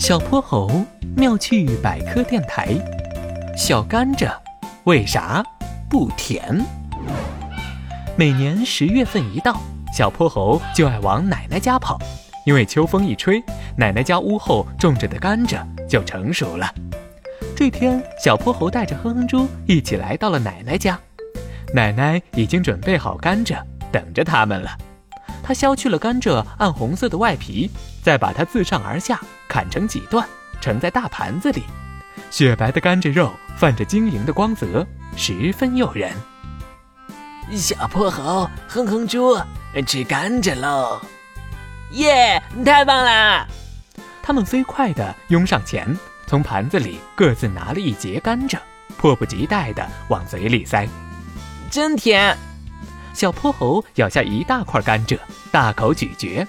小泼猴妙趣百科电台：小甘蔗为啥不甜？每年十月份一到，小泼猴就爱往奶奶家跑，因为秋风一吹，奶奶家屋后种着的甘蔗就成熟了。这天，小泼猴带着哼哼猪一起来到了奶奶家，奶奶已经准备好甘蔗，等着他们了。他削去了甘蔗暗红色的外皮，再把它自上而下砍成几段，盛在大盘子里。雪白的甘蔗肉泛着晶莹的光泽，十分诱人。小泼猴，哼哼猪，吃甘蔗喽！耶，太棒啦！他们飞快地拥上前，从盘子里各自拿了一节甘蔗，迫不及待地往嘴里塞。真甜！小泼猴咬下一大块甘蔗，大口咀嚼，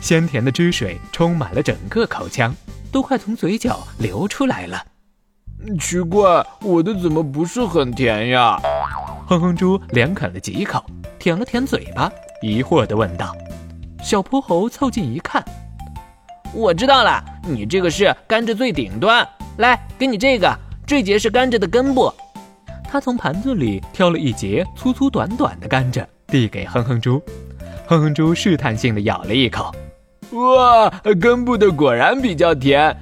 鲜甜的汁水充满了整个口腔，都快从嘴角流出来了。奇怪，我的怎么不是很甜呀？哼哼猪连啃了几口，舔了舔嘴巴，疑惑地问道。小泼猴凑近一看，我知道了，你这个是甘蔗最顶端。来，给你这个，这节是甘蔗的根部。他从盘子里挑了一节粗粗短短的甘蔗，递给哼哼猪。哼哼猪试探性的咬了一口，哇，根部的果然比较甜，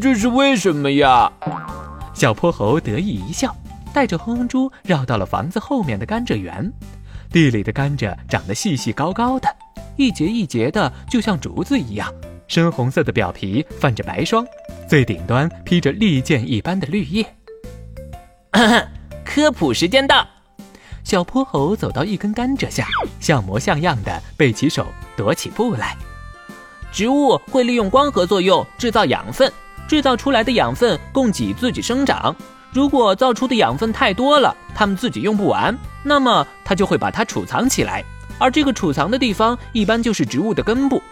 这是为什么呀？小泼猴得意一笑，带着哼哼猪绕到了房子后面的甘蔗园。地里的甘蔗长得细细高高的，一节一节的，就像竹子一样。深红色的表皮泛着白霜，最顶端披着利剑一般的绿叶。科普时间到，小泼猴走到一根甘蔗下，像模像样的背起手，踱起步来。植物会利用光合作用制造养分，制造出来的养分供给自己生长。如果造出的养分太多了，它们自己用不完，那么它就会把它储藏起来。而这个储藏的地方一般就是植物的根部。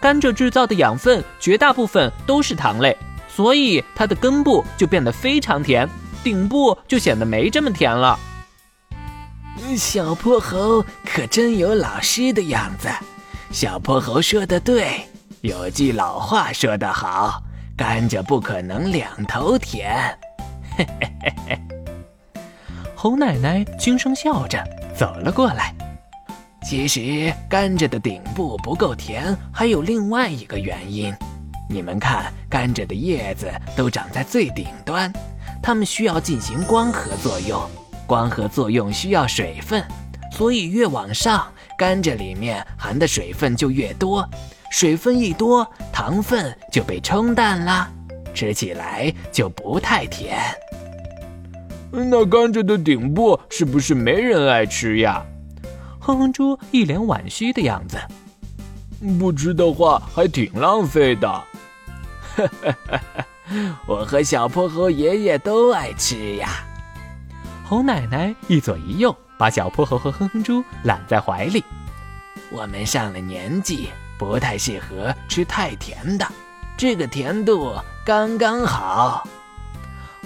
甘蔗制造的养分绝大部分都是糖类，所以它的根部就变得非常甜。顶部就显得没这么甜了。小泼猴可真有老师的样子。小泼猴说的对，有句老话说得好：“甘蔗不可能两头甜。”嘿嘿嘿嘿。猴奶奶轻声笑着走了过来。其实甘蔗的顶部不够甜，还有另外一个原因。你们看，甘蔗的叶子都长在最顶端。它们需要进行光合作用，光合作用需要水分，所以越往上，甘蔗里面含的水分就越多。水分一多，糖分就被冲淡了，吃起来就不太甜。那甘蔗的顶部是不是没人爱吃呀？哼哼猪一脸惋惜的样子。不吃的话还挺浪费的。哈哈哈哈。我和小泼猴爷爷都爱吃呀。猴奶奶一左一右把小泼猴和哼哼猪揽在怀里。我们上了年纪，不太适合吃太甜的，这个甜度刚刚好。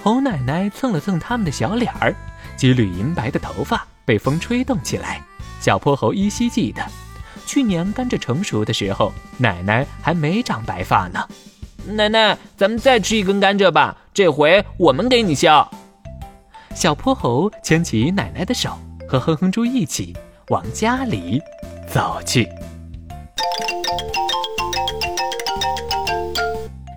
猴奶奶蹭了蹭他们的小脸儿，几缕银白的头发被风吹动起来。小泼猴依稀记得，去年甘蔗成熟的时候，奶奶还没长白发呢。奶奶，咱们再吃一根甘蔗吧，这回我们给你削。小泼猴牵起奶奶的手，和哼哼猪一起往家里走去。